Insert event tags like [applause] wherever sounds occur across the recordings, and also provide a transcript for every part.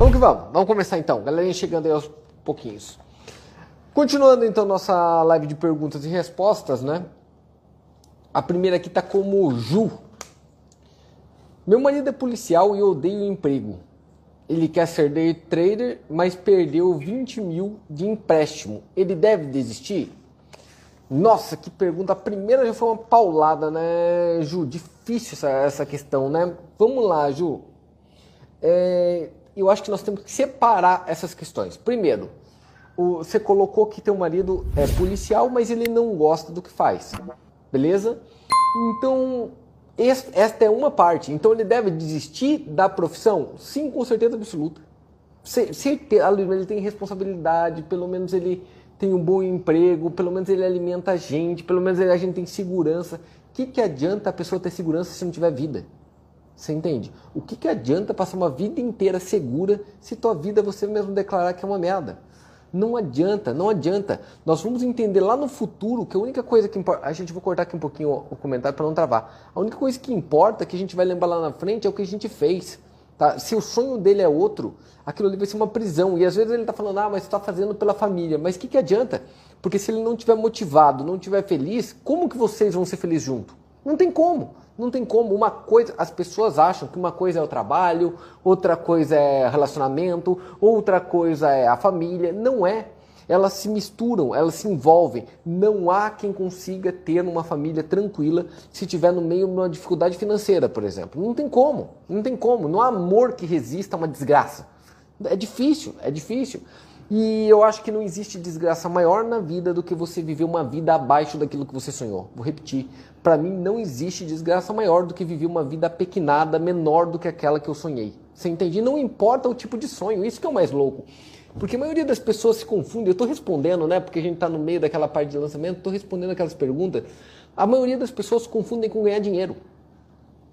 Vamos que vamos. Vamos começar então. Galerinha chegando aí aos pouquinhos. Continuando então nossa live de perguntas e respostas, né? A primeira aqui tá como Ju. Meu marido é policial e odeio o emprego. Ele quer ser day trader, mas perdeu 20 mil de empréstimo. Ele deve desistir? Nossa, que pergunta. A primeira já foi uma paulada, né, Ju? Difícil essa, essa questão, né? Vamos lá, Ju. É, eu acho que nós temos que separar essas questões. Primeiro, o, você colocou que teu marido é policial, mas ele não gosta do que faz. Beleza? Então, esta é uma parte. Então ele deve desistir da profissão? Sim, com certeza absoluta. Certeza, ele tem responsabilidade, pelo menos ele tem um bom emprego, pelo menos ele alimenta a gente, pelo menos a gente tem segurança. O que, que adianta a pessoa ter segurança se não tiver vida? Você entende? O que, que adianta passar uma vida inteira segura se tua vida você mesmo declarar que é uma merda? Não adianta, não adianta. Nós vamos entender lá no futuro que a única coisa que importa. A gente vai cortar aqui um pouquinho o comentário para não travar. A única coisa que importa, que a gente vai lembrar lá na frente, é o que a gente fez. Tá? Se o sonho dele é outro, aquilo ali vai ser uma prisão. E às vezes ele está falando, ah, mas está fazendo pela família. Mas o que, que adianta? Porque se ele não estiver motivado, não estiver feliz, como que vocês vão ser felizes junto? Não tem como. Não tem como. Uma coisa, as pessoas acham que uma coisa é o trabalho, outra coisa é relacionamento, outra coisa é a família. Não é. Elas se misturam, elas se envolvem. Não há quem consiga ter uma família tranquila se tiver no meio de uma dificuldade financeira, por exemplo. Não tem como. Não tem como. Não há amor que resista a uma desgraça. É difícil, é difícil. E eu acho que não existe desgraça maior na vida do que você viver uma vida abaixo daquilo que você sonhou. Vou repetir. Para mim não existe desgraça maior do que viver uma vida pequenada, menor do que aquela que eu sonhei. Você entende? Não importa o tipo de sonho, isso que é o mais louco. Porque a maioria das pessoas se confunde. Eu estou respondendo, né? Porque a gente está no meio daquela parte de lançamento, estou respondendo aquelas perguntas. A maioria das pessoas se confundem com ganhar dinheiro.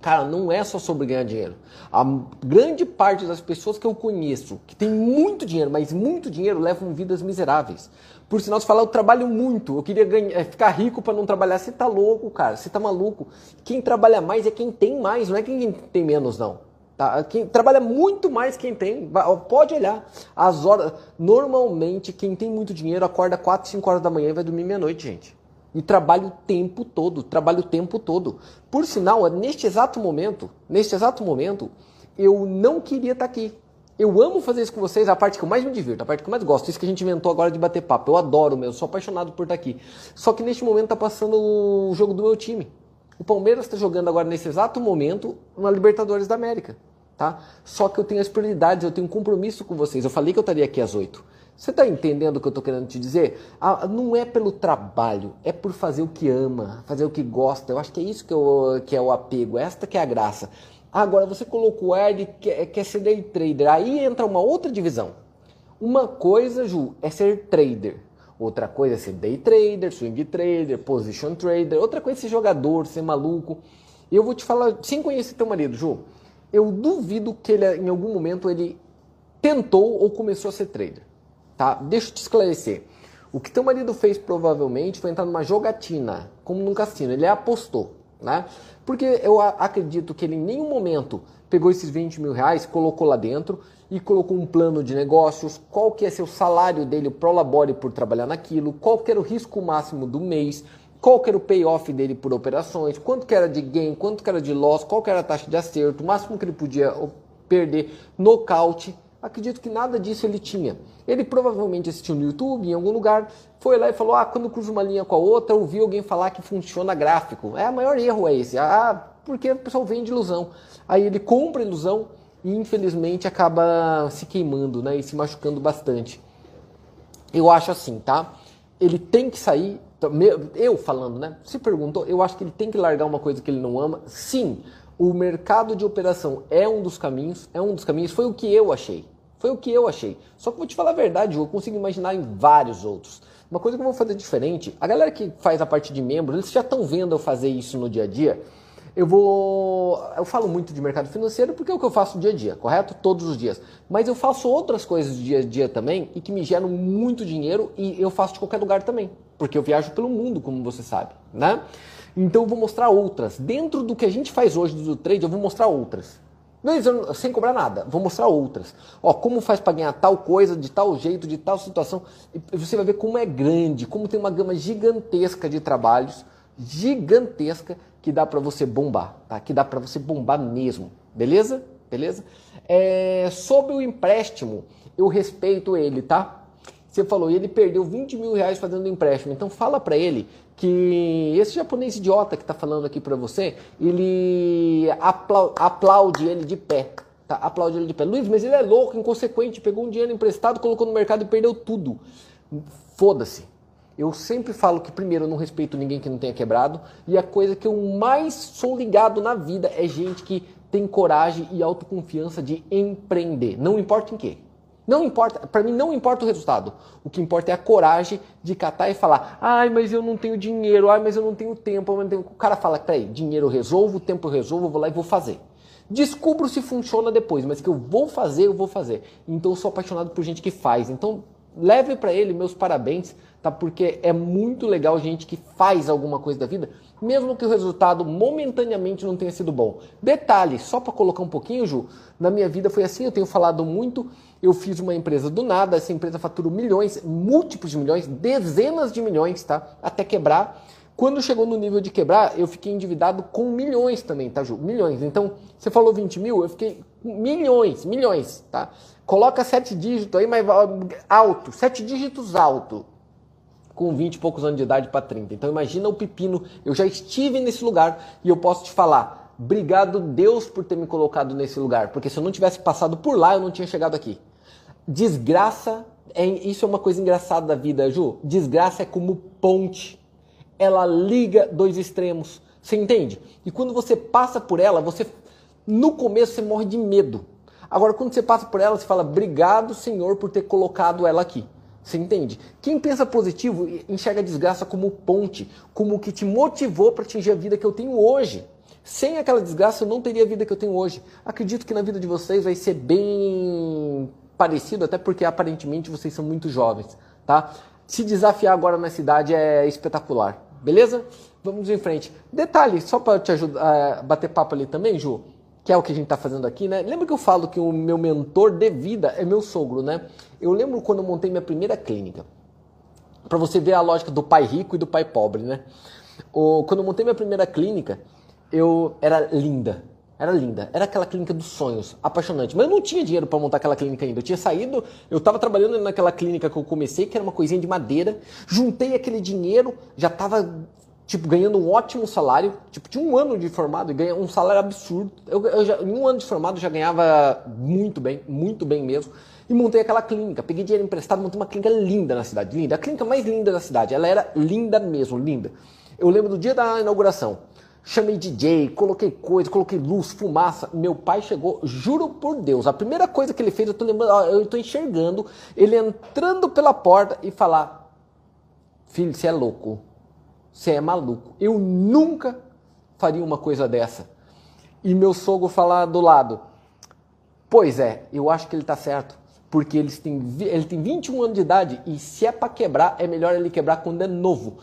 Cara, não é só sobre ganhar dinheiro. A grande parte das pessoas que eu conheço que tem muito dinheiro, mas muito dinheiro, levam vidas miseráveis. Por sinal, você fala, eu trabalho muito, eu queria ganhar, é, ficar rico para não trabalhar. Você tá louco, cara, você tá maluco. Quem trabalha mais é quem tem mais, não é quem tem menos, não. Tá? Quem trabalha muito mais quem tem, pode olhar. As horas, normalmente, quem tem muito dinheiro acorda 4, 5 horas da manhã e vai dormir meia-noite, gente e trabalho o tempo todo, trabalho o tempo todo. Por sinal, neste exato momento, neste exato momento, eu não queria estar aqui. Eu amo fazer isso com vocês, a parte que eu mais me divirto, a parte que eu mais gosto, isso que a gente inventou agora de bater papo. Eu adoro, eu sou apaixonado por estar aqui. Só que neste momento está passando o jogo do meu time. O Palmeiras está jogando agora nesse exato momento na Libertadores da América, tá? Só que eu tenho as prioridades, eu tenho um compromisso com vocês. Eu falei que eu estaria aqui às oito. Você está entendendo o que eu estou querendo te dizer? Ah, não é pelo trabalho, é por fazer o que ama, fazer o que gosta. Eu acho que é isso que, eu, que é o apego, esta que é a graça. Agora, você colocou o Erd, quer, quer ser day trader. Aí entra uma outra divisão. Uma coisa, Ju, é ser trader. Outra coisa é ser day trader, swing trader, position trader. Outra coisa é ser jogador, ser maluco. Eu vou te falar, sem conhecer teu marido, Ju, eu duvido que ele, em algum momento, ele tentou ou começou a ser trader. Tá? Deixa eu te esclarecer. O que teu marido fez provavelmente foi entrar numa jogatina, como num cassino. Ele apostou, né? Porque eu acredito que ele em nenhum momento pegou esses 20 mil reais, colocou lá dentro e colocou um plano de negócios, qual que é seu salário dele pro labore por trabalhar naquilo, qual que era o risco máximo do mês, qual que era o payoff dele por operações, quanto que era de gain, quanto que era de loss, qual que era a taxa de acerto, o máximo que ele podia perder, nocaute. Acredito que nada disso ele tinha. Ele provavelmente assistiu no YouTube, em algum lugar, foi lá e falou: ah, quando cruza uma linha com a outra, ouvi alguém falar que funciona gráfico. É, o maior erro é esse. Ah, porque o pessoal vende ilusão. Aí ele compra ilusão e infelizmente acaba se queimando né, e se machucando bastante. Eu acho assim, tá? Ele tem que sair. Eu falando, né? Se perguntou, eu acho que ele tem que largar uma coisa que ele não ama. Sim, o mercado de operação é um dos caminhos, é um dos caminhos, foi o que eu achei. Foi o que eu achei. Só que vou te falar a verdade, eu consigo imaginar em vários outros. Uma coisa que eu vou fazer diferente, a galera que faz a parte de membros, eles já estão vendo eu fazer isso no dia a dia. Eu vou. Eu falo muito de mercado financeiro porque é o que eu faço dia a dia, correto? Todos os dias. Mas eu faço outras coisas dia a dia também e que me geram muito dinheiro e eu faço de qualquer lugar também. Porque eu viajo pelo mundo, como você sabe, né? Então eu vou mostrar outras. Dentro do que a gente faz hoje do trade, eu vou mostrar outras. sem cobrar nada, vou mostrar outras. Ó, como faz para ganhar tal coisa, de tal jeito, de tal situação. E você vai ver como é grande, como tem uma gama gigantesca de trabalhos, gigantesca, que dá para você bombar, tá? Que dá para você bombar mesmo, beleza? Beleza? É, sobre o empréstimo, eu respeito ele, tá? Você falou, ele perdeu 20 mil reais fazendo empréstimo. Então fala para ele que esse japonês idiota que está falando aqui para você, ele aplaude ele de pé. Tá? Aplaude ele de pé. Luiz, mas ele é louco, inconsequente, pegou um dinheiro emprestado, colocou no mercado e perdeu tudo. Foda-se. Eu sempre falo que, primeiro, eu não respeito ninguém que não tenha quebrado. E a coisa que eu mais sou ligado na vida é gente que tem coragem e autoconfiança de empreender. Não importa em quê. Não importa, para mim não importa o resultado. O que importa é a coragem de catar e falar: "Ai, mas eu não tenho dinheiro, ai, mas eu não tenho tempo". Não tenho... O cara fala: "Peraí, dinheiro eu resolvo, tempo eu resolvo, eu vou lá e vou fazer". Descubro se funciona depois, mas que eu vou fazer, eu vou fazer. Então eu sou apaixonado por gente que faz. Então leve para ele meus parabéns, tá? Porque é muito legal gente que faz alguma coisa da vida, mesmo que o resultado momentaneamente não tenha sido bom. Detalhe, só para colocar um pouquinho, Ju, na minha vida foi assim, eu tenho falado muito, eu fiz uma empresa do nada, essa empresa faturou milhões, múltiplos de milhões, dezenas de milhões, tá? Até quebrar. Quando chegou no nível de quebrar, eu fiquei endividado com milhões também, tá, Ju? Milhões. Então, você falou 20 mil, eu fiquei milhões, milhões, tá? Coloca sete dígitos aí, mas alto, sete dígitos alto, com 20 e poucos anos de idade para 30. Então, imagina o pepino, eu já estive nesse lugar e eu posso te falar, obrigado Deus por ter me colocado nesse lugar, porque se eu não tivesse passado por lá, eu não tinha chegado aqui. Desgraça, é, isso é uma coisa engraçada da vida, Ju. Desgraça é como ponte ela liga dois extremos. Você entende? E quando você passa por ela, você no começo você morre de medo. Agora quando você passa por ela, você fala: "Obrigado, Senhor, por ter colocado ela aqui". Você entende? Quem pensa positivo enxerga a desgraça como ponte, como o que te motivou para atingir a vida que eu tenho hoje. Sem aquela desgraça eu não teria a vida que eu tenho hoje. Acredito que na vida de vocês vai ser bem parecido, até porque aparentemente vocês são muito jovens, tá? Se desafiar agora na cidade é espetacular. Beleza? Vamos em frente. Detalhe, só para te ajudar a bater papo ali também, Ju, que é o que a gente está fazendo aqui, né? Lembra que eu falo que o meu mentor de vida é meu sogro, né? Eu lembro quando eu montei minha primeira clínica. Para você ver a lógica do pai rico e do pai pobre, né? O, quando eu montei minha primeira clínica, eu era linda. Era linda. Era aquela clínica dos sonhos, apaixonante. Mas eu não tinha dinheiro para montar aquela clínica ainda. Eu tinha saído, eu estava trabalhando naquela clínica que eu comecei, que era uma coisinha de madeira. Juntei aquele dinheiro, já estava tipo ganhando um ótimo salário. Tipo, tinha um ano de formado e ganha um salário absurdo. Eu, eu já, em um ano de formado já ganhava muito bem, muito bem mesmo. E montei aquela clínica. Peguei dinheiro emprestado, montei uma clínica linda na cidade, linda. A clínica mais linda da cidade. Ela era linda mesmo, linda. Eu lembro do dia da inauguração. Chamei DJ, coloquei coisa, coloquei luz, fumaça. Meu pai chegou, juro por Deus, a primeira coisa que ele fez, eu tô lembrando, eu tô enxergando ele entrando pela porta e falar: Filho, você é louco. Você é maluco. Eu nunca faria uma coisa dessa. E meu sogro falar do lado: Pois é, eu acho que ele tá certo. Porque eles têm, ele tem 21 anos de idade e se é para quebrar, é melhor ele quebrar quando é novo.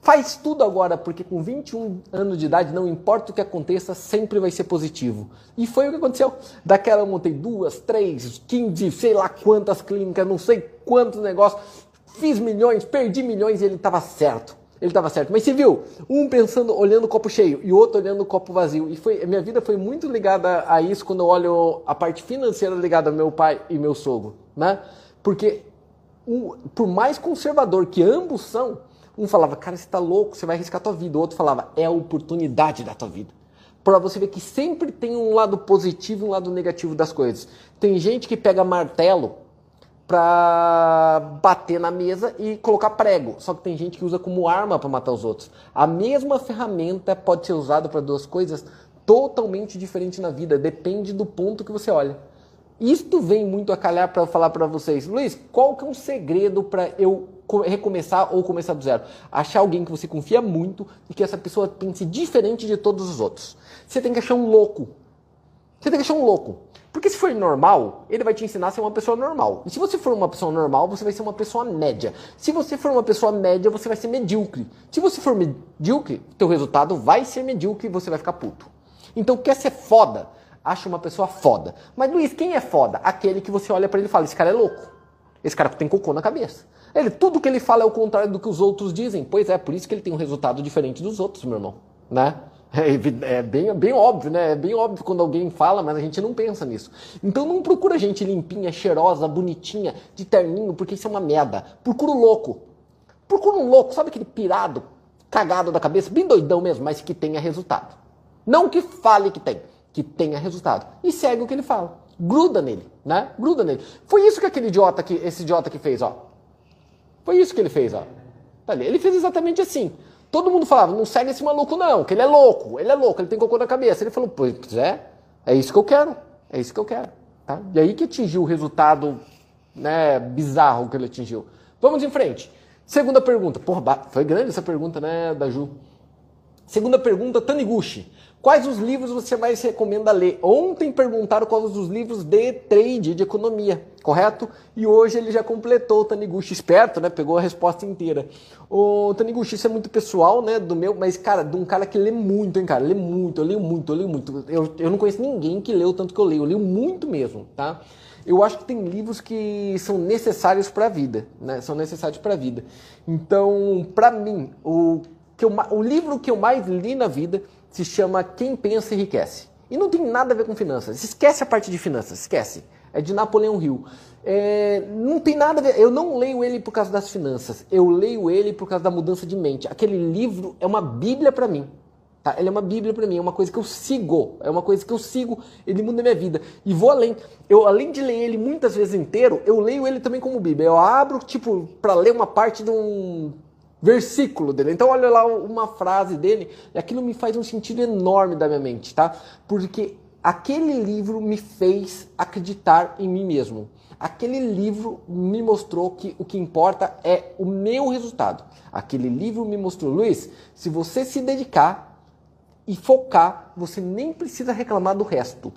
Faz tudo agora, porque com 21 anos de idade, não importa o que aconteça, sempre vai ser positivo. E foi o que aconteceu. Daquela eu montei duas, três, quinze, sei lá quantas clínicas, não sei quantos negócios. Fiz milhões, perdi milhões e ele estava certo. Ele estava certo. Mas você viu, um pensando, olhando o copo cheio e outro olhando o copo vazio. E foi, minha vida foi muito ligada a isso quando eu olho a parte financeira ligada ao meu pai e meu sogro, né? Porque por mais conservador que ambos são, um falava, cara, você está louco, você vai arriscar a tua vida. O outro falava, é a oportunidade da tua vida. Para você ver que sempre tem um lado positivo e um lado negativo das coisas. Tem gente que pega martelo para bater na mesa e colocar prego. Só que tem gente que usa como arma para matar os outros. A mesma ferramenta pode ser usada para duas coisas totalmente diferentes na vida. Depende do ponto que você olha. Isto vem muito a calhar para falar para vocês. Luiz, qual que é um segredo para eu recomeçar ou começar do zero? Achar alguém que você confia muito e que essa pessoa pense diferente de todos os outros. Você tem que achar um louco. Você tem que achar um louco. Porque se for normal, ele vai te ensinar a ser uma pessoa normal. E se você for uma pessoa normal, você vai ser uma pessoa média. Se você for uma pessoa média, você vai ser medíocre. Se você for medíocre, teu resultado vai ser medíocre e você vai ficar puto. Então quer ser foda? acha uma pessoa foda. Mas Luiz, quem é foda? Aquele que você olha para ele e fala: esse cara é louco. Esse cara tem cocô na cabeça. Ele, tudo que ele fala é o contrário do que os outros dizem. Pois é, por isso que ele tem um resultado diferente dos outros, meu irmão. Né? É, é bem, bem óbvio, né? É bem óbvio quando alguém fala, mas a gente não pensa nisso. Então não procura gente limpinha, cheirosa, bonitinha, de terninho, porque isso é uma merda. Procura um louco. Procura um louco, sabe aquele pirado, cagado da cabeça, bem doidão mesmo, mas que tenha resultado. Não que fale que tem, que tenha resultado. E segue o que ele fala. Gruda nele, né? Gruda nele. Foi isso que aquele idiota que esse idiota que fez, ó. Foi isso que ele fez, ó. Tá ele fez exatamente assim. Todo mundo falava, não segue esse maluco não, que ele é louco, ele é louco, ele tem cocô na cabeça. Ele falou, pois é, é isso que eu quero, é isso que eu quero. Tá? E aí que atingiu o resultado né, bizarro que ele atingiu. Vamos em frente. Segunda pergunta. Porra, foi grande essa pergunta, né, da Ju? Segunda pergunta, Taniguchi. Quais os livros você mais recomenda ler? Ontem perguntaram quais os livros de trade, de economia, correto? E hoje ele já completou o Taniguchi esperto, né? Pegou a resposta inteira. O Taniguchi, isso é muito pessoal, né? Do meu, mas, cara, de um cara que lê muito, hein, cara? Lê muito, eu leio muito, eu leio muito. Eu, eu não conheço ninguém que leu tanto que eu leio. Eu leio muito mesmo, tá? Eu acho que tem livros que são necessários para a vida, né? São necessários para a vida. Então, para mim, o, que eu, o livro que eu mais li na vida se chama Quem Pensa Enriquece. E não tem nada a ver com finanças. Esquece a parte de finanças, esquece. É de Napoleão Hill. É, não tem nada a ver. Eu não leio ele por causa das finanças. Eu leio ele por causa da mudança de mente. Aquele livro é uma bíblia para mim. Tá? Ele é uma bíblia para mim. É uma coisa que eu sigo. É uma coisa que eu sigo. Ele muda a minha vida. E vou além. Eu, além de ler ele muitas vezes inteiro, eu leio ele também como bíblia. Eu abro, tipo, para ler uma parte de um versículo dele. Então olha lá uma frase dele, e aquilo me faz um sentido enorme da minha mente, tá? Porque aquele livro me fez acreditar em mim mesmo. Aquele livro me mostrou que o que importa é o meu resultado. Aquele livro me mostrou, Luiz, se você se dedicar e focar, você nem precisa reclamar do resto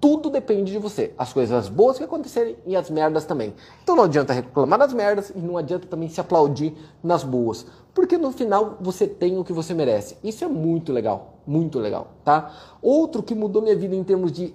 tudo depende de você. As coisas boas que acontecerem e as merdas também. Então não adianta reclamar das merdas e não adianta também se aplaudir nas boas. Porque no final você tem o que você merece. Isso é muito legal, muito legal, tá? Outro que mudou minha vida em termos de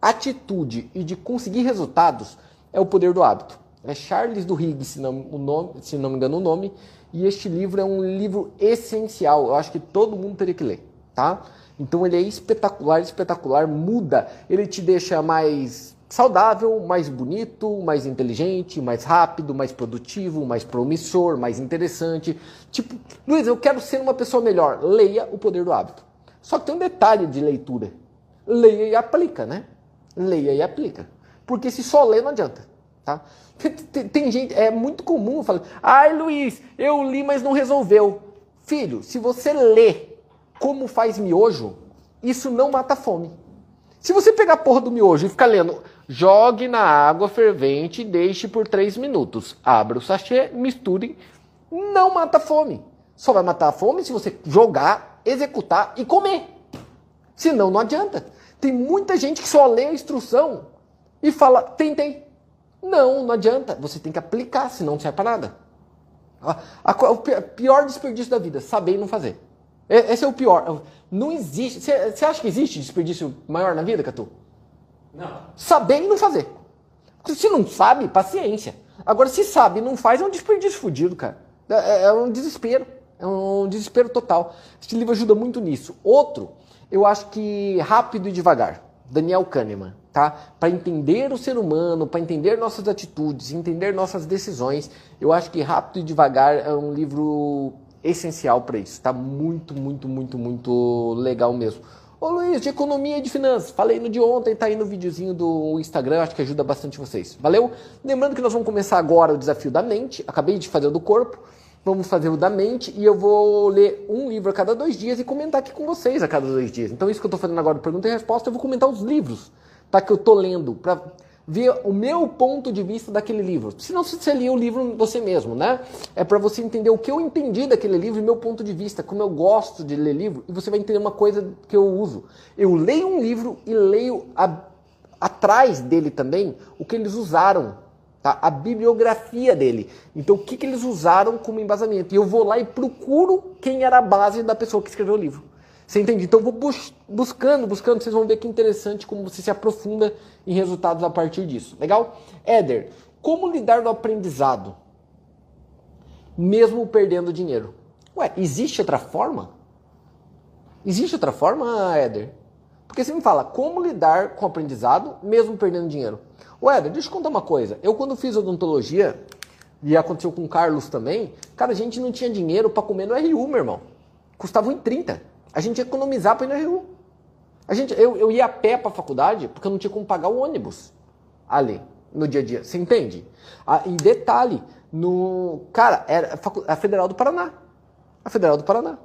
atitude e de conseguir resultados é o poder do hábito. É Charles do Higgs, se não, o nome, se não me engano o nome, e este livro é um livro essencial. Eu acho que todo mundo teria que ler, tá? Então ele é espetacular, espetacular, muda, ele te deixa mais saudável, mais bonito, mais inteligente, mais rápido, mais produtivo, mais promissor, mais interessante. Tipo, Luiz, eu quero ser uma pessoa melhor. Leia O Poder do Hábito. Só que tem um detalhe de leitura. Leia e aplica, né? Leia e aplica. Porque se só ler não adianta, tá? Tem, tem gente, é muito comum falar, ai Luiz, eu li, mas não resolveu. Filho, se você lê como faz miojo, isso não mata fome. Se você pegar a porra do miojo e ficar lendo, jogue na água fervente e deixe por 3 minutos. Abra o sachê, misture, não mata fome. Só vai matar a fome se você jogar, executar e comer. Senão não adianta. Tem muita gente que só lê a instrução e fala, tentei. Não, não adianta. Você tem que aplicar, senão não serve para nada. o pior desperdício da vida, saber e não fazer. Esse é o pior. Não existe. Você acha que existe desperdício maior na vida, Catu? Não. Saber e não fazer. Se não sabe, paciência. Agora, se sabe e não faz, é um desperdício fodido, cara. É, é, é, um desespero. É um desespero total. Este livro ajuda muito nisso. Outro, eu acho que Rápido e Devagar, Daniel Kahneman, tá? Para entender o ser humano, para entender nossas atitudes, entender nossas decisões, eu acho que Rápido e Devagar é um livro essencial para isso. Tá muito, muito, muito, muito legal mesmo. Ô Luiz, de economia e de finanças, falei no de ontem, tá aí no videozinho do Instagram, acho que ajuda bastante vocês. Valeu? Lembrando que nós vamos começar agora o desafio da mente, acabei de fazer o do corpo, vamos fazer o da mente e eu vou ler um livro a cada dois dias e comentar aqui com vocês a cada dois dias. Então isso que eu tô fazendo agora, pergunta e resposta, eu vou comentar os livros, tá, que eu tô lendo, pra ver o meu ponto de vista daquele livro. Se não você lia o livro você mesmo, né? É para você entender o que eu entendi daquele livro e meu ponto de vista, como eu gosto de ler livro, e você vai entender uma coisa que eu uso. Eu leio um livro e leio a, atrás dele também o que eles usaram, tá? A bibliografia dele. Então, o que, que eles usaram como embasamento? E eu vou lá e procuro quem era a base da pessoa que escreveu o livro. Você entende? Então eu vou bus buscando, buscando, vocês vão ver que interessante como você se aprofunda em resultados a partir disso. Legal? Éder, como lidar no aprendizado? Mesmo perdendo dinheiro. Ué, existe outra forma? Existe outra forma, Éder? Porque você me fala, como lidar com o aprendizado mesmo perdendo dinheiro? Ué, Éder, deixa eu contar uma coisa. Eu quando fiz odontologia, e aconteceu com o Carlos também, cara, a gente não tinha dinheiro para comer no RU, meu irmão. Custava 1,30. A gente ia economizar para ir no RU. A gente, eu, eu ia a pé para a faculdade porque eu não tinha como pagar o ônibus ali no dia a dia. Você entende? Ah, e detalhe, no cara, era a Federal do Paraná. A Federal do Paraná.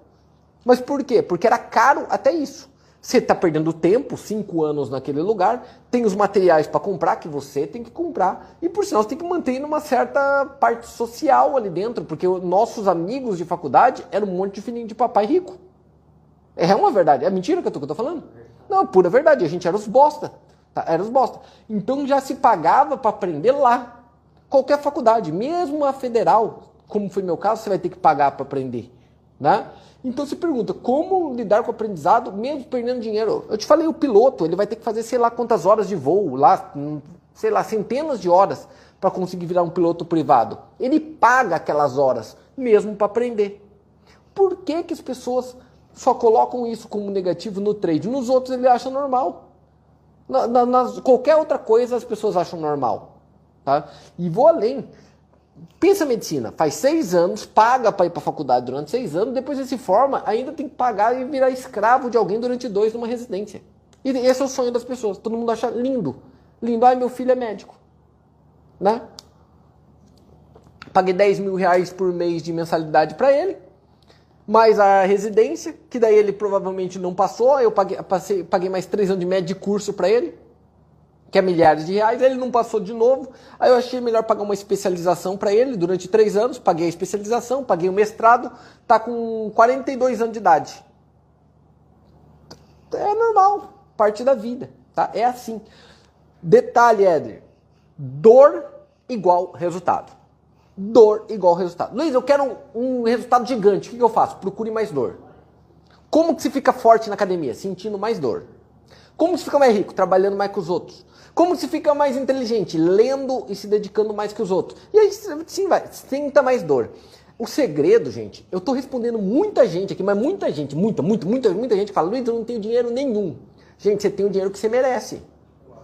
Mas por quê? Porque era caro até isso. Você está perdendo tempo, cinco anos naquele lugar, tem os materiais para comprar que você tem que comprar, e por sinal você tem que manter uma certa parte social ali dentro, porque nossos amigos de faculdade eram um monte de filhinho de papai rico. É uma verdade, é mentira que eu estou falando? Não, pura verdade, a gente era os bosta. Tá? Era os bosta. Então já se pagava para aprender lá. Qualquer faculdade, mesmo a federal, como foi meu caso, você vai ter que pagar para aprender. Né? Então se pergunta, como lidar com o aprendizado mesmo perdendo dinheiro? Eu te falei, o piloto, ele vai ter que fazer sei lá quantas horas de voo, lá, hum, sei lá, centenas de horas para conseguir virar um piloto privado. Ele paga aquelas horas, mesmo para aprender. Por que, que as pessoas só colocam isso como negativo no trade? Nos outros ele acha normal. Na, na, nas, qualquer outra coisa as pessoas acham normal. Tá? E vou além. Pensa medicina, faz seis anos, paga para ir para a faculdade durante seis anos, depois ele se forma, ainda tem que pagar e virar escravo de alguém durante dois numa residência. E esse é o sonho das pessoas. Todo mundo acha lindo. Lindo. Ai, meu filho é médico. Né? Paguei 10 mil reais por mês de mensalidade para ele, mais a residência, que daí ele provavelmente não passou, eu paguei, passei, paguei mais três anos de média de curso para ele que é milhares de reais, ele não passou de novo, aí eu achei melhor pagar uma especialização para ele durante três anos, paguei a especialização, paguei o mestrado, tá com 42 anos de idade. É normal, parte da vida, tá? É assim. Detalhe, Éder, dor igual resultado. Dor igual resultado. Luiz, eu quero um, um resultado gigante, o que, que eu faço? Procure mais dor. Como que se fica forte na academia? Sentindo mais dor. Como se fica mais rico? Trabalhando mais com os outros. Como se fica mais inteligente? Lendo e se dedicando mais que os outros. E aí sim vai, sinta mais dor. O segredo, gente, eu estou respondendo muita gente aqui, mas muita gente, muita, muita, muita, muita gente fala, Luiz, eu não tenho dinheiro nenhum. Gente, você tem o dinheiro que você merece.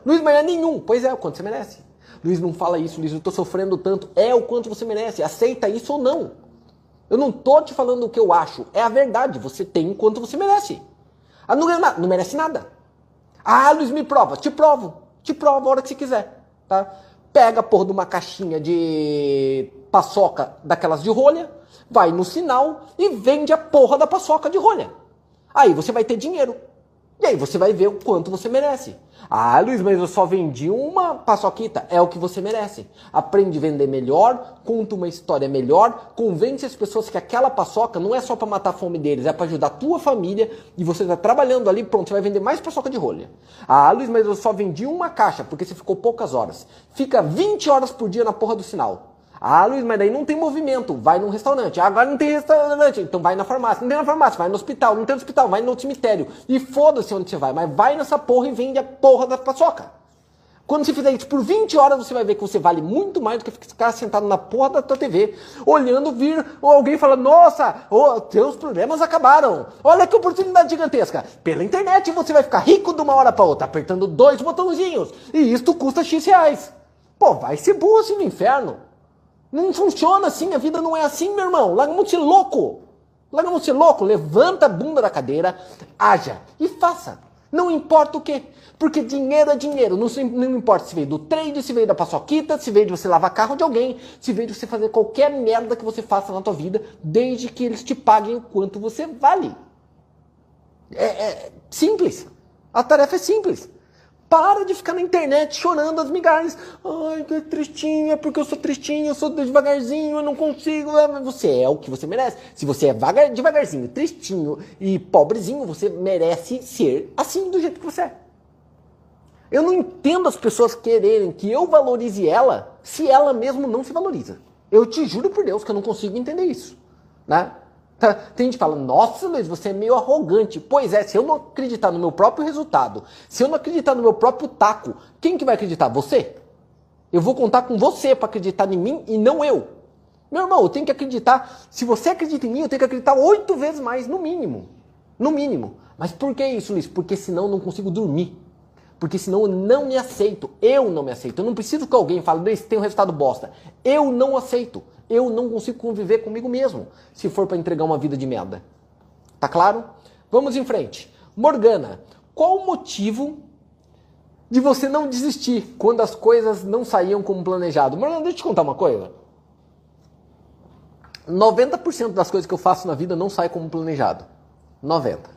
Luiz, mas é nenhum. Pois é, o quanto você merece. Luiz, não fala isso, Luiz, eu estou sofrendo tanto. É o quanto você merece. Aceita isso ou não. Eu não tô te falando o que eu acho. É a verdade. Você tem o quanto você merece. Ah, não, não merece nada. Ah, Luiz, me prova. Te provo. Te provo a hora que você quiser, tá? Pega a porra de uma caixinha de paçoca daquelas de rolha, vai no sinal e vende a porra da paçoca de rolha. Aí você vai ter dinheiro. E aí você vai ver o quanto você merece. Ah, Luiz, mas eu só vendi uma paçoquita. É o que você merece. Aprende a vender melhor, conta uma história melhor, convence as pessoas que aquela paçoca não é só para matar a fome deles, é para ajudar a tua família e você está trabalhando ali, pronto, você vai vender mais paçoca de rolha. Ah, Luiz, mas eu só vendi uma caixa porque você ficou poucas horas. Fica 20 horas por dia na porra do sinal. Ah, Luiz, mas daí não tem movimento. Vai num restaurante. Ah, agora não tem restaurante. Então vai na farmácia. Não tem na farmácia, vai no hospital. Não tem no hospital, vai no cemitério. E foda-se onde você vai. Mas vai nessa porra e vende a porra da paçoca. Quando você fizer isso por 20 horas, você vai ver que você vale muito mais do que ficar sentado na porra da tua TV, olhando vir ou alguém falando, nossa, oh, teus problemas acabaram. Olha que oportunidade gigantesca. Pela internet você vai ficar rico de uma hora para outra, apertando dois botãozinhos. E isto custa X reais. Pô, vai ser burro assim no inferno. Não funciona assim, a vida não é assim, meu irmão. Larga muito ser louco. Larga muito ser louco. Levanta a bunda da cadeira, haja e faça. Não importa o que. Porque dinheiro é dinheiro. Não, não importa se veio do trade, se veio da paçoquita, se veio de você lavar carro de alguém, se veio de você fazer qualquer merda que você faça na tua vida, desde que eles te paguem o quanto você vale. É, é simples. A tarefa é simples. Para de ficar na internet chorando as migalhas. Ai, que tristinho, é porque eu sou tristinho, eu sou devagarzinho, eu não consigo. É, você é o que você merece. Se você é vagar, devagarzinho, tristinho e pobrezinho, você merece ser assim do jeito que você é. Eu não entendo as pessoas quererem que eu valorize ela se ela mesmo não se valoriza. Eu te juro por Deus que eu não consigo entender isso. Né? Tá? Tem gente que fala, nossa Luiz, você é meio arrogante. Pois é, se eu não acreditar no meu próprio resultado, se eu não acreditar no meu próprio taco, quem que vai acreditar? Você? Eu vou contar com você para acreditar em mim e não eu. Meu irmão, eu tenho que acreditar. Se você acredita em mim, eu tenho que acreditar oito vezes mais, no mínimo. No mínimo. Mas por que isso, Luiz? Porque senão eu não consigo dormir. Porque senão eu não me aceito. Eu não me aceito. Eu não preciso que alguém fale, Luiz, tem um resultado bosta. Eu não aceito. Eu não consigo conviver comigo mesmo se for para entregar uma vida de merda. Tá claro? Vamos em frente. Morgana, qual o motivo de você não desistir quando as coisas não saíam como planejado? Morgana, deixa eu te contar uma coisa. 90% das coisas que eu faço na vida não sai como planejado. 90.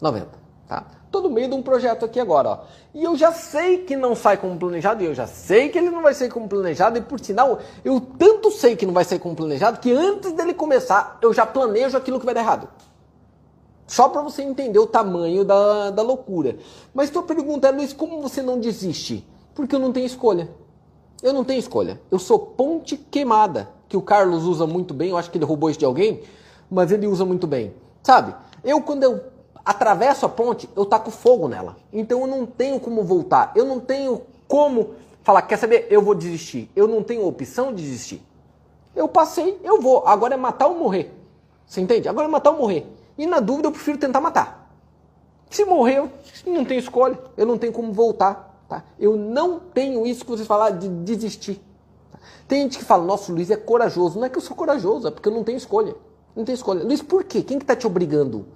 90, tá? Tô no meio de um projeto aqui agora, ó. E eu já sei que não sai como planejado, e eu já sei que ele não vai sair como planejado, e por sinal, eu tanto sei que não vai sair como planejado, que antes dele começar, eu já planejo aquilo que vai dar errado. Só para você entender o tamanho da, da loucura. Mas tua pergunta é, Luiz, como você não desiste? Porque eu não tenho escolha. Eu não tenho escolha. Eu sou ponte queimada que o Carlos usa muito bem, eu acho que ele roubou isso de alguém, mas ele usa muito bem. Sabe? Eu, quando eu atravesso a ponte, eu taco fogo nela. Então eu não tenho como voltar. Eu não tenho como falar, quer saber? Eu vou desistir. Eu não tenho opção de desistir. Eu passei, eu vou. Agora é matar ou morrer. Você entende? Agora é matar ou morrer. E na dúvida eu prefiro tentar matar. Se morrer, eu não tenho escolha. Eu não tenho como voltar. Tá? Eu não tenho isso que vocês falaram de desistir. Tem gente que fala, nossa, o Luiz é corajoso. Não é que eu sou corajoso, é porque eu não tenho escolha. Não tenho escolha. Luiz, por quê? Quem que tá te obrigando?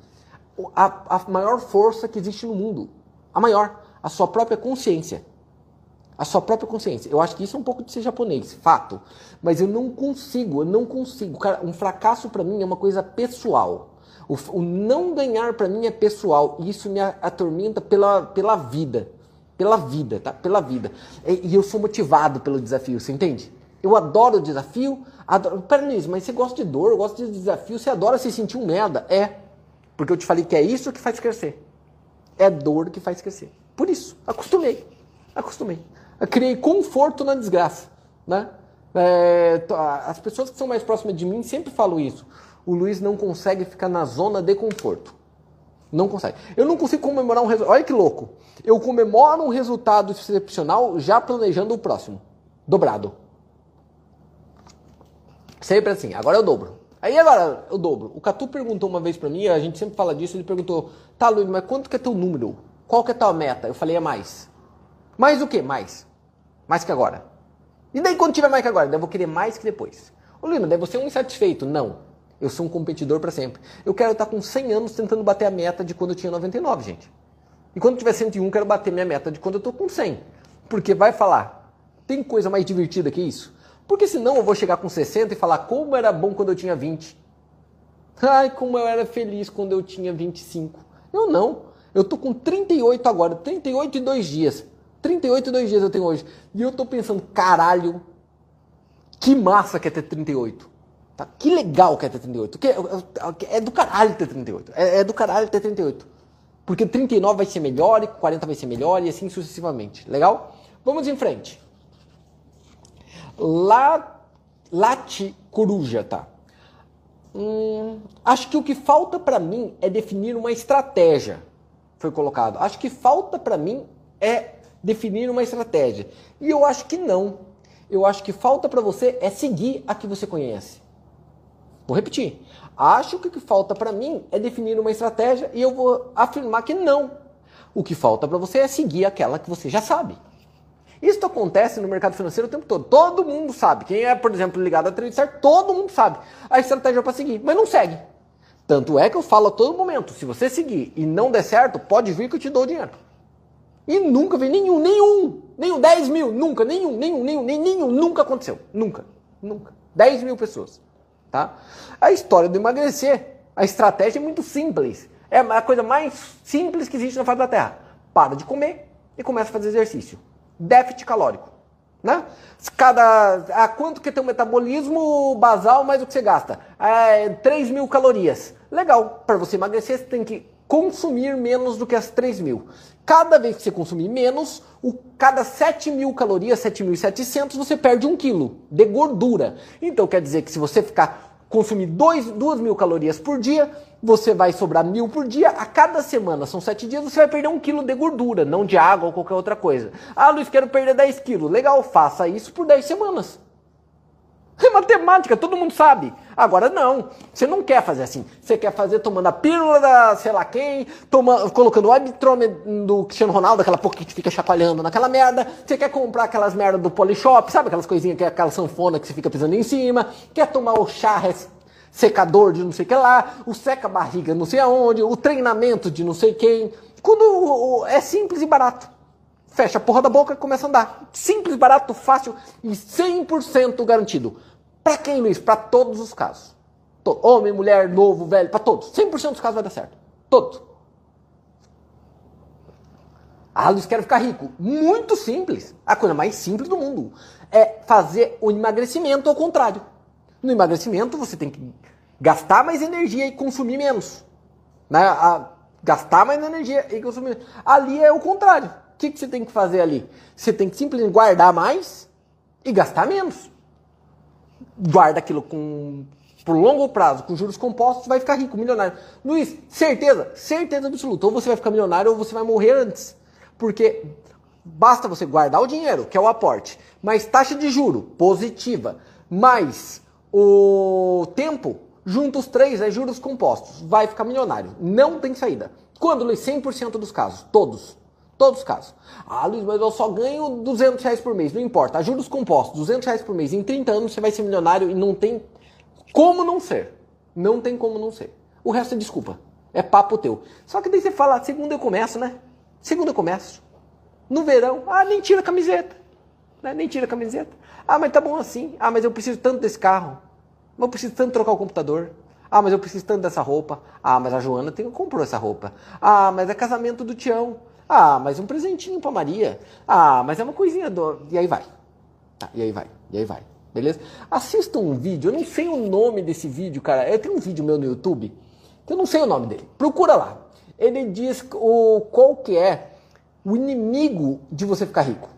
A, a maior força que existe no mundo. A maior. A sua própria consciência. A sua própria consciência. Eu acho que isso é um pouco de ser japonês, fato. Mas eu não consigo, eu não consigo. Cara, um fracasso para mim é uma coisa pessoal. O, o não ganhar para mim é pessoal. E isso me atormenta pela, pela vida. Pela vida, tá? Pela vida. E, e eu sou motivado pelo desafio, você entende? Eu adoro o desafio. Adoro... Pera, Luiz, mas você gosta de dor, gosta de desafio, você adora se sentir um merda. É. Porque eu te falei que é isso que faz crescer. É dor que faz crescer. Por isso, acostumei. Acostumei. Eu criei conforto na desgraça. Né? É, as pessoas que são mais próximas de mim sempre falam isso. O Luiz não consegue ficar na zona de conforto. Não consegue. Eu não consigo comemorar um resultado. Olha que louco. Eu comemoro um resultado excepcional já planejando o próximo. Dobrado. Sempre assim, agora eu dobro. Aí agora eu dobro. O Catu perguntou uma vez pra mim, a gente sempre fala disso, ele perguntou, tá Luiz, mas quanto que é teu número? Qual que é tua meta? Eu falei, é mais. Mais o quê? Mais. Mais que agora. E daí quando tiver mais que agora? Daí eu vou querer mais que depois. Ô Luiz, mas daí você é um insatisfeito. Não. Eu sou um competidor para sempre. Eu quero estar com 100 anos tentando bater a meta de quando eu tinha 99, gente. E quando eu tiver 101, quero bater minha meta de quando eu tô com 100. Porque vai falar, tem coisa mais divertida que isso? Porque senão eu vou chegar com 60 e falar como era bom quando eu tinha 20. Ai, como eu era feliz quando eu tinha 25. Eu não. Eu tô com 38 agora, 38 e 2 dias. 38 e 2 dias eu tenho hoje. E eu tô pensando, caralho, que massa que é ter 38. Tá? Que legal que é ter 38. Que é, é do caralho ter 38. É, é do caralho ter 38. Porque 39 vai ser melhor, e 40 vai ser melhor, e assim sucessivamente. Legal? Vamos em frente. La, late coruja, tá? Hum, acho que o que falta para mim é definir uma estratégia. Foi colocado. Acho que falta para mim é definir uma estratégia. E eu acho que não. Eu acho que falta para você é seguir a que você conhece. Vou repetir. Acho que o que falta para mim é definir uma estratégia e eu vou afirmar que não. O que falta para você é seguir aquela que você já sabe. Isso acontece no mercado financeiro o tempo todo. Todo mundo sabe. Quem é, por exemplo, ligado a trade start, todo mundo sabe a estratégia para seguir, mas não segue. Tanto é que eu falo a todo momento, se você seguir e não der certo, pode vir que eu te dou o dinheiro. E nunca vem nenhum, nenhum, nenhum, 10 mil, nunca, nenhum, nenhum, nenhum, nenhum, nenhum, nunca aconteceu. Nunca, nunca. 10 mil pessoas. Tá? A história do emagrecer, a estratégia é muito simples. É a coisa mais simples que existe na face da Terra. Para de comer e começa a fazer exercício déficit calórico. Né? Cada, a quanto que tem o metabolismo basal mais o que você gasta? É, 3 mil calorias. Legal, para você emagrecer você tem que consumir menos do que as 3 mil. Cada vez que você consumir menos, o, cada 7 mil calorias, 7.700, você perde um quilo de gordura. Então quer dizer que se você ficar consumir 2 mil calorias por dia, você vai sobrar mil por dia. A cada semana, são sete dias, você vai perder um quilo de gordura, não de água ou qualquer outra coisa. Ah, Luiz, quero perder 10 quilos. Legal, faça isso por 10 semanas. [laughs] É matemática, todo mundo sabe. Agora não, você não quer fazer assim. Você quer fazer tomando a pílula da sei lá quem, toma, colocando o Abitrome do Cristiano Ronaldo, aquela porra que fica chacoalhando naquela merda. Você quer comprar aquelas merdas do Polishop, sabe aquelas coisinhas que é aquela sanfona que você fica pisando em cima. Quer tomar o chá secador de não sei o que lá, o seca-barriga não sei aonde, o treinamento de não sei quem. Quando é simples e barato. Fecha a porra da boca e começa a andar. Simples, barato, fácil e 100% garantido. Para quem, Luiz? Para todos os casos. Todo. Homem, mulher, novo, velho, para todos. 100% dos casos vai dar certo. Todos. Ah, Luiz, quero ficar rico. Muito simples. A coisa mais simples do mundo é fazer o emagrecimento ao contrário. No emagrecimento, você tem que gastar mais energia e consumir menos. Né? A, gastar mais energia e consumir menos. Ali é o contrário. O que, que você tem que fazer ali? Você tem que simplesmente guardar mais e gastar menos. Guarda aquilo com por longo prazo, com juros compostos, vai ficar rico, milionário. Luiz, certeza, certeza absoluta. Ou você vai ficar milionário ou você vai morrer antes. Porque basta você guardar o dinheiro, que é o aporte, mais taxa de juro positiva, mais o tempo, junta os três, é juros compostos, vai ficar milionário. Não tem saída. Quando, Luiz? 100% dos casos. Todos. Todos os casos. Ah, Luiz, mas eu só ganho 200 reais por mês. Não importa. Juros compostos, 200 reais por mês. Em 30 anos você vai ser milionário e não tem como não ser. Não tem como não ser. O resto é desculpa. É papo teu. Só que daí você fala, segunda eu começo, né? Segunda eu começo. No verão, ah, nem tira a camiseta. Né? Nem tira a camiseta. Ah, mas tá bom assim. Ah, mas eu preciso tanto desse carro. Eu preciso tanto trocar o computador. Ah, mas eu preciso tanto dessa roupa. Ah, mas a Joana tem, comprou essa roupa. Ah, mas é casamento do Tião. Ah, mas um presentinho pra Maria. Ah, mas é uma coisinha do. E aí vai. Tá, e aí vai. E aí vai. Beleza? Assista um vídeo. Eu não sei o nome desse vídeo, cara. Eu tenho um vídeo meu no YouTube. Que eu não sei o nome dele. Procura lá. Ele diz o, qual que é o inimigo de você ficar rico.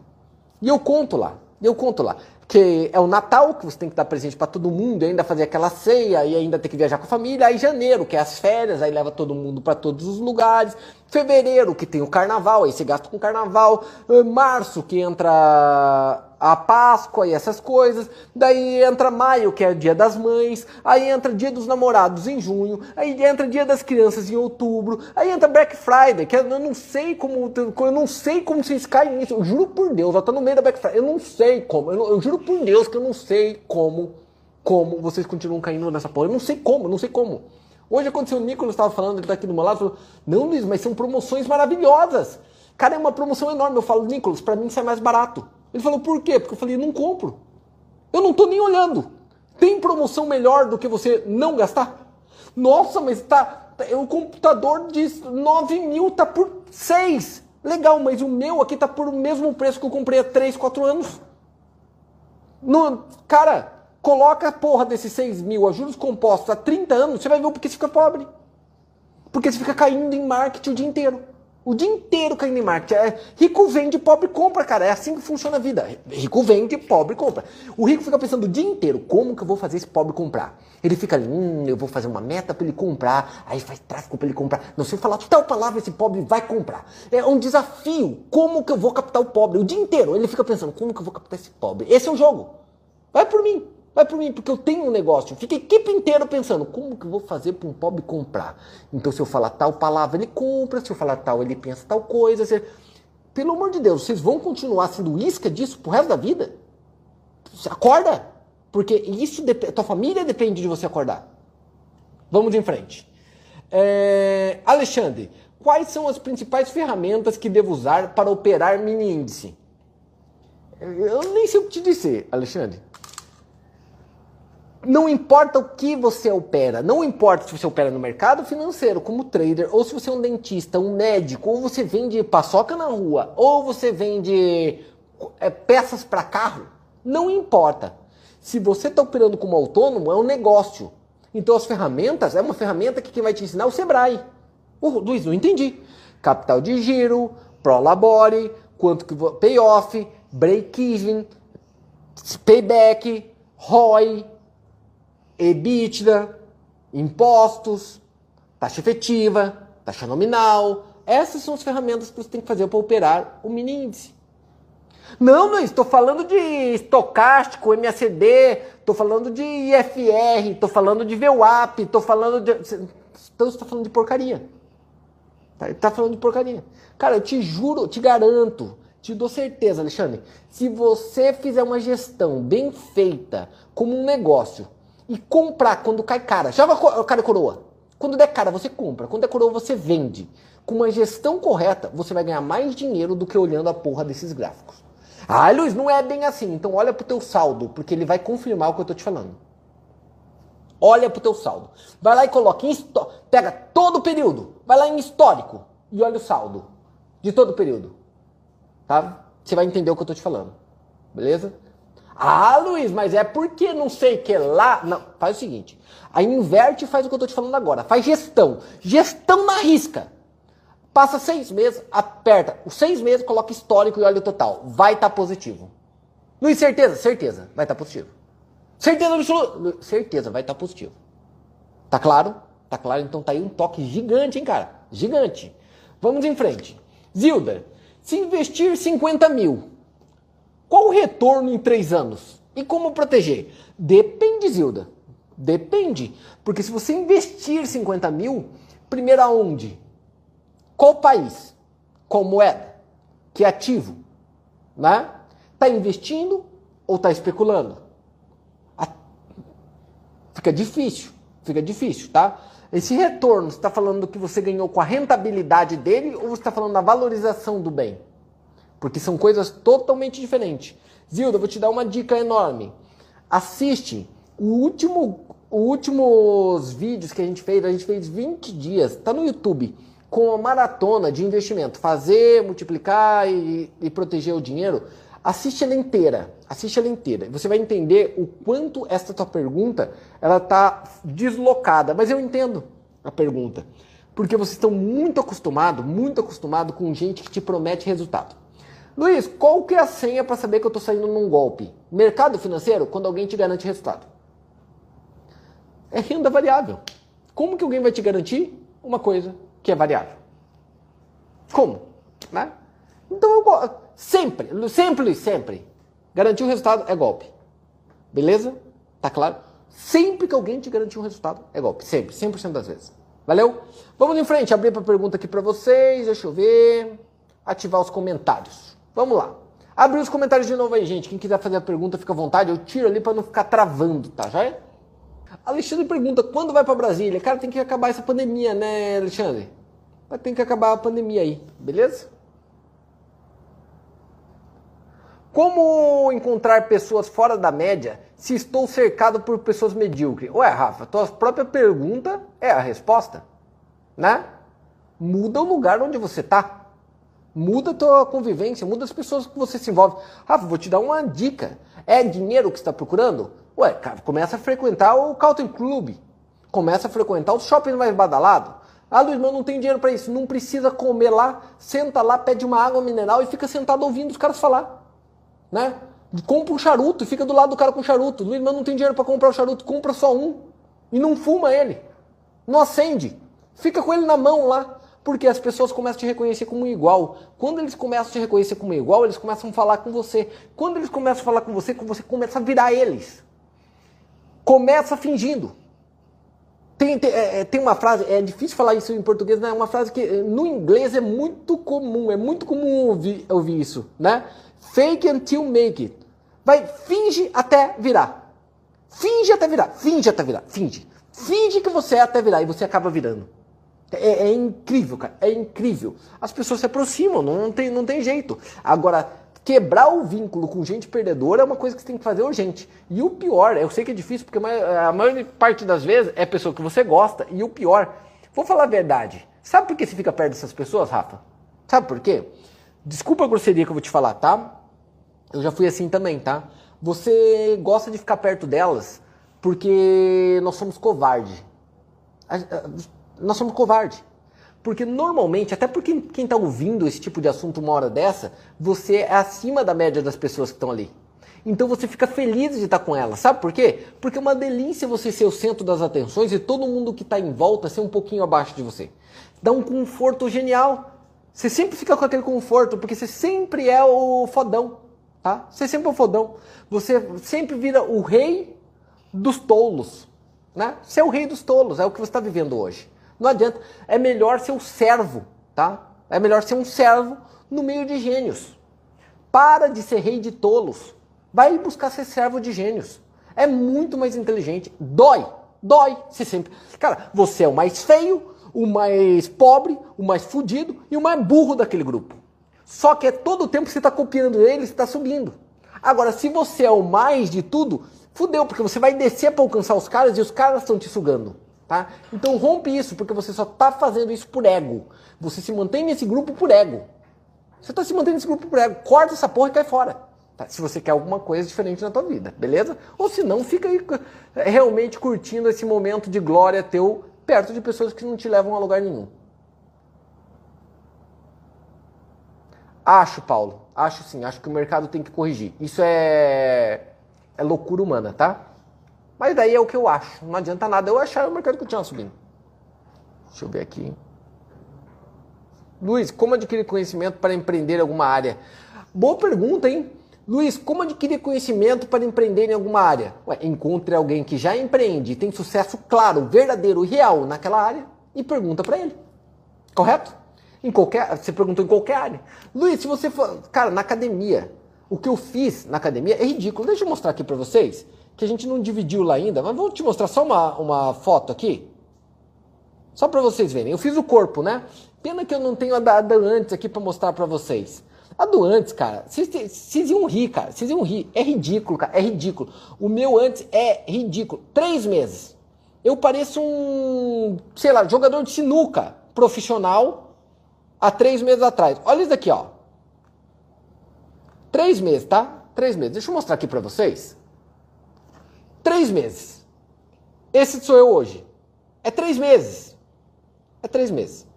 E eu conto lá. Eu conto lá que é o Natal, que você tem que dar presente para todo mundo, e ainda fazer aquela ceia, e ainda ter que viajar com a família. Aí janeiro, que é as férias, aí leva todo mundo para todos os lugares. Fevereiro, que tem o carnaval, aí você gasta com carnaval. Março, que entra a Páscoa e essas coisas. Daí entra maio, que é dia das mães. Aí entra dia dos namorados em junho. Aí entra dia das crianças em outubro. Aí entra Black Friday, que eu não sei como. Eu não sei como vocês caem nisso. Eu juro por Deus, eu tô no meio da Black Friday. Eu não sei como. Eu, eu juro por Deus que eu não sei como. Como vocês continuam caindo nessa porra. Eu não sei como, eu não sei como. Hoje aconteceu, o Nicolas estava falando, ele está aqui do meu lado, falou, não, Luiz, mas são promoções maravilhosas. Cara, é uma promoção enorme. Eu falo, Nicolas, para mim sai mais barato. Ele falou, por quê? Porque eu falei, não compro. Eu não tô nem olhando. Tem promoção melhor do que você não gastar? Nossa, mas tá. O computador de 9 mil tá por 6. Legal, mas o meu aqui tá por o mesmo preço que eu comprei há 3, 4 anos. No, cara, coloca a porra desses 6 mil a juros compostos há 30 anos, você vai ver o porquê você fica pobre. Porque você fica caindo em marketing o dia inteiro. O dia inteiro caindo em marketing. É, rico vende, pobre compra, cara. É assim que funciona a vida. Rico vende, pobre compra. O rico fica pensando o dia inteiro, como que eu vou fazer esse pobre comprar? Ele fica ali, hum, eu vou fazer uma meta para ele comprar, aí faz tráfico para ele comprar. Não, se eu falar tal palavra, esse pobre vai comprar. É um desafio. Como que eu vou captar o pobre? O dia inteiro ele fica pensando, como que eu vou captar esse pobre? Esse é o jogo. Vai por mim. Vai por mim, porque eu tenho um negócio. Fica a equipe inteira pensando, como que eu vou fazer para um pobre comprar? Então, se eu falar tal palavra, ele compra. Se eu falar tal, ele pensa tal coisa. Se... Pelo amor de Deus, vocês vão continuar sendo isca disso pro resto da vida? Acorda! Porque isso, tua família depende de você acordar. Vamos em frente. É... Alexandre, quais são as principais ferramentas que devo usar para operar mini índice? Eu nem sei o que te dizer, Alexandre. Não importa o que você opera, não importa se você opera no mercado financeiro como trader, ou se você é um dentista, um médico, ou você vende paçoca na rua, ou você vende é, peças para carro, não importa. Se você está operando como autônomo, é um negócio. Então as ferramentas, é uma ferramenta que quem vai te ensinar é o Sebrae. Oh, Luiz, não entendi. Capital de giro, prolabore, quanto que payoff, break-even, payback, ROI, EBITDA, impostos, taxa efetiva, taxa nominal. Essas são as ferramentas que você tem que fazer para operar o mini índice. Não, não, estou falando de estocástico, MACD, estou falando de IFR, estou falando de VWAP, estou falando de. Então você está falando de porcaria. Está tá falando de porcaria. Cara, eu te juro, te garanto, te dou certeza, Alexandre. Se você fizer uma gestão bem feita, como um negócio, e comprar quando cai cara, vai cara coroa. Quando der cara, você compra. Quando der coroa, você vende. Com uma gestão correta, você vai ganhar mais dinheiro do que olhando a porra desses gráficos. Ah, Luiz, não é bem assim. Então olha pro teu saldo, porque ele vai confirmar o que eu tô te falando. Olha pro teu saldo. Vai lá e coloca em pega todo o período, vai lá em histórico e olha o saldo de todo o período. Tá? Você vai entender o que eu tô te falando. Beleza? Ah, Luiz, mas é porque não sei que lá. Não, faz o seguinte. Aí inverte e faz o que eu tô te falando agora. Faz gestão. Gestão na risca. Passa seis meses, aperta os seis meses, coloca histórico e olha o total. Vai estar tá positivo. Luiz, certeza? Certeza, vai estar tá positivo. Certeza absoluta? Certeza, vai estar tá positivo. Tá claro? Tá claro? Então tá aí um toque gigante, hein, cara? Gigante. Vamos em frente. Zilda, se investir 50 mil, qual o retorno em três anos? E como proteger? Depende, Zilda. Depende. Porque se você investir 50 mil, primeiro aonde? Qual país? Qual moeda? Que ativo? Né? Está investindo ou está especulando? Fica difícil, fica difícil, tá? Esse retorno, você está falando do que você ganhou com a rentabilidade dele ou você está falando da valorização do bem? Porque são coisas totalmente diferentes. Zilda, vou te dar uma dica enorme. Assiste o último, os últimos vídeos que a gente fez, a gente fez 20 dias, tá no YouTube com uma maratona de investimento, fazer, multiplicar e, e proteger o dinheiro, assiste ela inteira. Assiste ela inteira. Você vai entender o quanto essa tua pergunta ela está deslocada. Mas eu entendo a pergunta. Porque vocês estão muito acostumados, muito acostumados com gente que te promete resultado. Luiz, qual que é a senha para saber que eu estou saindo num golpe? Mercado financeiro, quando alguém te garante resultado. É renda variável. Como que alguém vai te garantir uma coisa que é variável. Como? Né? Então eu sempre, sempre, sempre. Garantir o resultado é golpe. Beleza? Tá claro? Sempre que alguém te garantir um resultado é golpe. Sempre, 100% das vezes. Valeu? Vamos em frente, abrir para pergunta aqui para vocês. Deixa eu ver. Ativar os comentários. Vamos lá. Abre os comentários de novo aí, gente. Quem quiser fazer a pergunta, fica à vontade. Eu tiro ali para não ficar travando, tá? Já é? Alexandre pergunta, quando vai para Brasília? Cara, tem que acabar essa pandemia, né, Alexandre? Vai ter que acabar a pandemia aí, beleza? Como encontrar pessoas fora da média se estou cercado por pessoas medíocres? Ué, Rafa, tua própria pergunta é a resposta, né? Muda o lugar onde você está. Muda a tua convivência, muda as pessoas que você se envolve. Rafa, vou te dar uma dica. É dinheiro que está procurando? Ué, cara, começa a frequentar o Country Club. Começa a frequentar os shoppings mais badalados. Ah, Luiz, mas não tem dinheiro para isso. Não precisa comer lá. Senta lá, pede uma água mineral e fica sentado ouvindo os caras falar. Né? Compra um charuto e fica do lado do cara com charuto. Luiz, mas não tem dinheiro para comprar o charuto. Compra só um. E não fuma ele. Não acende. Fica com ele na mão lá. Porque as pessoas começam a te reconhecer como igual. Quando eles começam a te reconhecer como igual, eles começam a falar com você. Quando eles começam a falar com você, você começa a virar eles. Começa fingindo. Tem, tem, é, é, tem, uma frase, é difícil falar isso em português, né? Uma frase que no inglês é muito comum, é muito comum ouvir, ouvir isso, né? Fake until make it. Vai, finge até virar. Finge até virar, finge até virar, finge. Finge que você é até virar e você acaba virando. É, é, incrível, cara, é incrível. As pessoas se aproximam, não tem, não tem jeito. Agora, quebrar o vínculo com gente perdedora é uma coisa que você tem que fazer urgente. E o pior, eu sei que é difícil, porque a maior parte das vezes é pessoa que você gosta. E o pior, vou falar a verdade. Sabe por que você fica perto dessas pessoas, Rafa? Sabe por quê? Desculpa a grosseria que eu vou te falar, tá? Eu já fui assim também, tá? Você gosta de ficar perto delas porque nós somos covarde. Nós somos covarde. Porque normalmente, até porque quem está ouvindo esse tipo de assunto uma hora dessa, você é acima da média das pessoas que estão ali. Então você fica feliz de estar com ela. Sabe por quê? Porque é uma delícia você ser o centro das atenções e todo mundo que está em volta ser um pouquinho abaixo de você. Dá um conforto genial. Você sempre fica com aquele conforto, porque você sempre é o fodão. Tá? Você sempre é o fodão. Você sempre vira o rei dos tolos. Né? Você é o rei dos tolos, é o que você está vivendo hoje. Não adianta. É melhor ser o servo. Tá? É melhor ser um servo no meio de gênios. Para de ser rei de tolos. Vai buscar ser servo de gênios. É muito mais inteligente. Dói. Dói. Você sempre. Cara, você é o mais feio, o mais pobre, o mais fudido e o mais burro daquele grupo. Só que é todo o tempo que você está copiando ele, você está subindo. Agora, se você é o mais de tudo, fudeu, porque você vai descer para alcançar os caras e os caras estão te sugando. Tá? Então rompe isso, porque você só está fazendo isso por ego. Você se mantém nesse grupo por ego. Você está se mantendo nesse grupo por ego. Corta essa porra e cai fora. Tá? Se você quer alguma coisa diferente na tua vida, beleza? Ou se não, fica aí realmente curtindo esse momento de glória teu perto de pessoas que não te levam a lugar nenhum. Acho, Paulo. Acho sim. Acho que o mercado tem que corrigir. Isso é, é loucura humana, tá? Mas daí é o que eu acho. Não adianta nada eu achar o mercado continuar subindo. Deixa eu ver aqui. Luiz, como adquirir conhecimento para empreender em alguma área? Boa pergunta, hein? Luiz, como adquirir conhecimento para empreender em alguma área? Ué, encontre alguém que já empreende tem sucesso claro, verdadeiro e real naquela área e pergunta para ele. Correto? Em qualquer, você perguntou em qualquer área. Luiz, se você for, cara, na academia, o que eu fiz na academia é ridículo. Deixa eu mostrar aqui para vocês, que a gente não dividiu lá ainda, mas vou te mostrar só uma, uma foto aqui. Só para vocês verem. Eu fiz o corpo, né? Pena que eu não tenho a da, da antes aqui para mostrar para vocês. A do antes, cara, vocês iam rir, cara. Vocês iam rir. É ridículo, cara. É ridículo. O meu antes é ridículo. Três meses. Eu pareço um, sei lá, jogador de sinuca profissional há três meses atrás. Olha isso daqui, ó. Três meses, tá? Três meses. Deixa eu mostrar aqui pra vocês. Três meses. Esse sou eu hoje. É três meses. É três meses.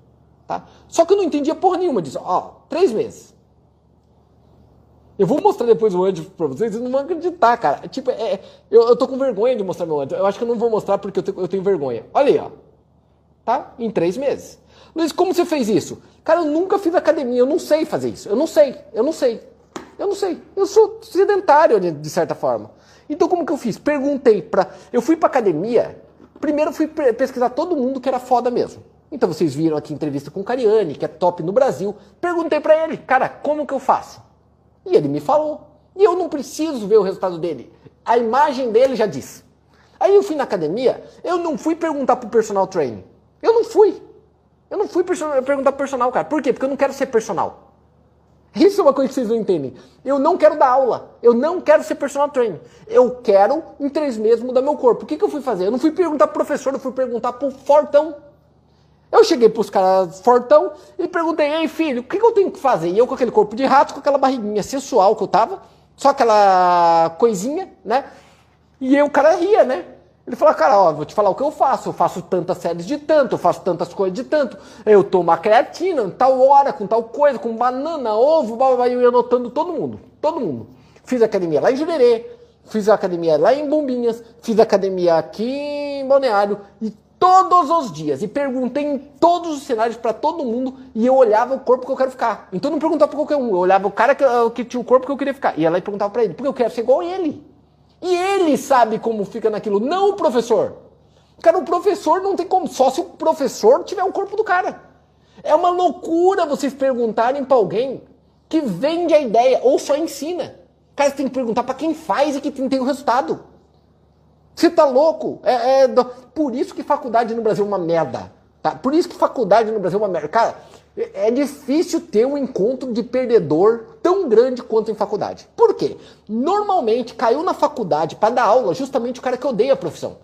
Tá? Só que eu não entendia porra nenhuma disso. Ó, três meses. Eu vou mostrar depois o antes pra vocês, vocês não vão acreditar, cara. Tipo, é, eu, eu tô com vergonha de mostrar meu antes. Eu acho que eu não vou mostrar porque eu, eu tenho vergonha. Olha aí, ó. Tá? Em três meses. Luiz, como você fez isso? Cara, eu nunca fiz academia, eu não sei fazer isso. Eu não sei, eu não sei. Eu não sei. Eu sou sedentário, de certa forma. Então, como que eu fiz? Perguntei pra. Eu fui pra academia. Primeiro, fui pesquisar todo mundo que era foda mesmo. Então, vocês viram aqui entrevista com o Cariani, que é top no Brasil. Perguntei para ele, cara, como que eu faço? E ele me falou. E eu não preciso ver o resultado dele. A imagem dele já diz. Aí eu fui na academia, eu não fui perguntar pro personal trainer. Eu não fui. Eu não fui perguntar pro personal, cara. Por quê? Porque eu não quero ser personal. Isso é uma coisa que vocês não entendem. Eu não quero dar aula. Eu não quero ser personal trainer. Eu quero, em três meses, mudar meu corpo. O que, que eu fui fazer? Eu não fui perguntar pro professor, eu fui perguntar pro Fortão. Eu cheguei pros caras fortão e perguntei, ei filho, o que, que eu tenho que fazer? E eu com aquele corpo de rato, com aquela barriguinha sensual que eu tava, só aquela coisinha, né? E aí o cara ria, né? Ele falou, cara, ó, vou te falar o que eu faço. Eu faço tantas séries de tanto, eu faço tantas coisas de tanto. Eu tomo a creatina, tal hora, com tal coisa, com banana, ovo, blá, blá, blá, eu ia anotando todo mundo, todo mundo. Fiz academia lá em Jurerê, fiz academia lá em Bombinhas, fiz academia aqui em Balneário e todos os dias e perguntei em todos os cenários para todo mundo e eu olhava o corpo que eu quero ficar. Então eu não perguntava para qualquer um, eu olhava o cara que, que, tinha o corpo que eu queria ficar. E ela perguntava para ele, porque eu quero ser igual a ele. E ele sabe como fica naquilo, não o professor. Cara, o professor não tem como, só se o professor tiver o corpo do cara. É uma loucura vocês perguntarem para alguém que vende a ideia ou só ensina. Cara, você tem que perguntar para quem faz e que tem, o resultado. Você tá louco? É, é, por isso que faculdade no Brasil é uma merda. Tá? Por isso que faculdade no Brasil é uma merda. Cara, é, difícil ter um encontro de perdedor tão grande quanto em faculdade. Por quê? Normalmente caiu na faculdade para dar aula justamente o cara que odeia a profissão.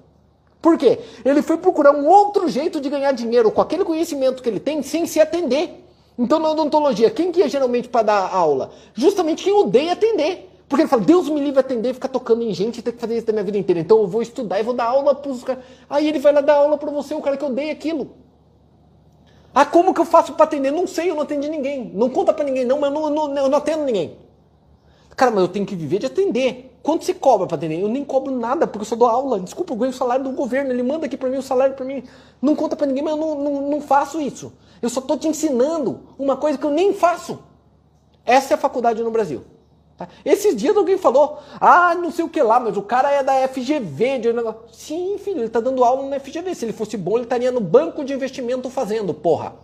Por quê? Ele foi procurar um outro jeito de ganhar dinheiro com aquele conhecimento que ele tem sem se atender. Então, na odontologia, quem que é geralmente para dar aula? Justamente quem odeia atender. Porque ele fala, Deus me livre atender, ficar tocando em gente e ter que fazer isso da minha vida inteira. Então eu vou estudar e vou dar aula para os caras. Aí ele vai lá dar aula para você, o cara que odeia aquilo. Ah, como que eu faço para atender? Não sei, eu não atendi ninguém. Não conta para ninguém, não, mas eu não, não, eu não atendo ninguém. Cara, mas eu tenho que viver de atender. quanto se cobra para atender? Eu nem cobro nada porque eu só dou aula. Desculpa, eu ganho o salário do governo. Ele manda aqui para mim o salário para mim. Não conta para ninguém, mas eu não, não, não faço isso. Eu só tô te ensinando uma coisa que eu nem faço. Essa é a faculdade no Brasil. Tá? Esses dias alguém falou, ah, não sei o que lá, mas o cara é da FGV. De... Sim, filho, ele tá dando aula na FGV. Se ele fosse bom, ele estaria no banco de investimento fazendo, porra.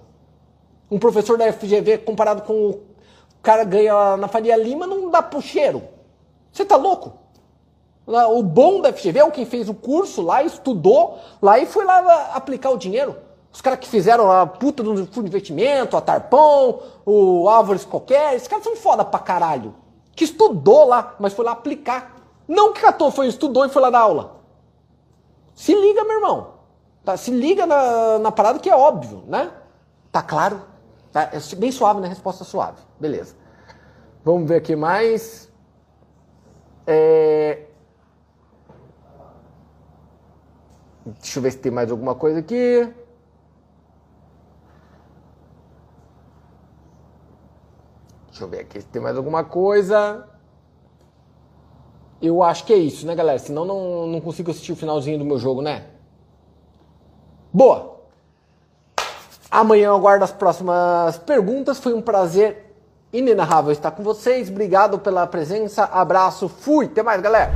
Um professor da FGV comparado com o cara ganha na Faria Lima não dá pro cheiro. Você tá louco? O bom da FGV é o que fez o curso lá, estudou lá e foi lá aplicar o dinheiro. Os caras que fizeram a puta do fundo de investimento, a Tarpão, o Álvares qualquer, esses caras são foda pra caralho que estudou lá, mas foi lá aplicar. Não que catou, foi estudou e foi lá dar aula. Se liga, meu irmão. Tá? Se liga na, na parada que é óbvio, né? Tá claro? Tá? É bem suave, né? Resposta suave. Beleza. Vamos ver aqui mais. É... Deixa eu ver se tem mais alguma coisa aqui. Deixa eu ver aqui se tem mais alguma coisa. Eu acho que é isso, né, galera? Senão não, não consigo assistir o finalzinho do meu jogo, né? Boa! Amanhã eu aguardo as próximas perguntas. Foi um prazer inenarrável estar com vocês. Obrigado pela presença. Abraço. Fui. Até mais, galera.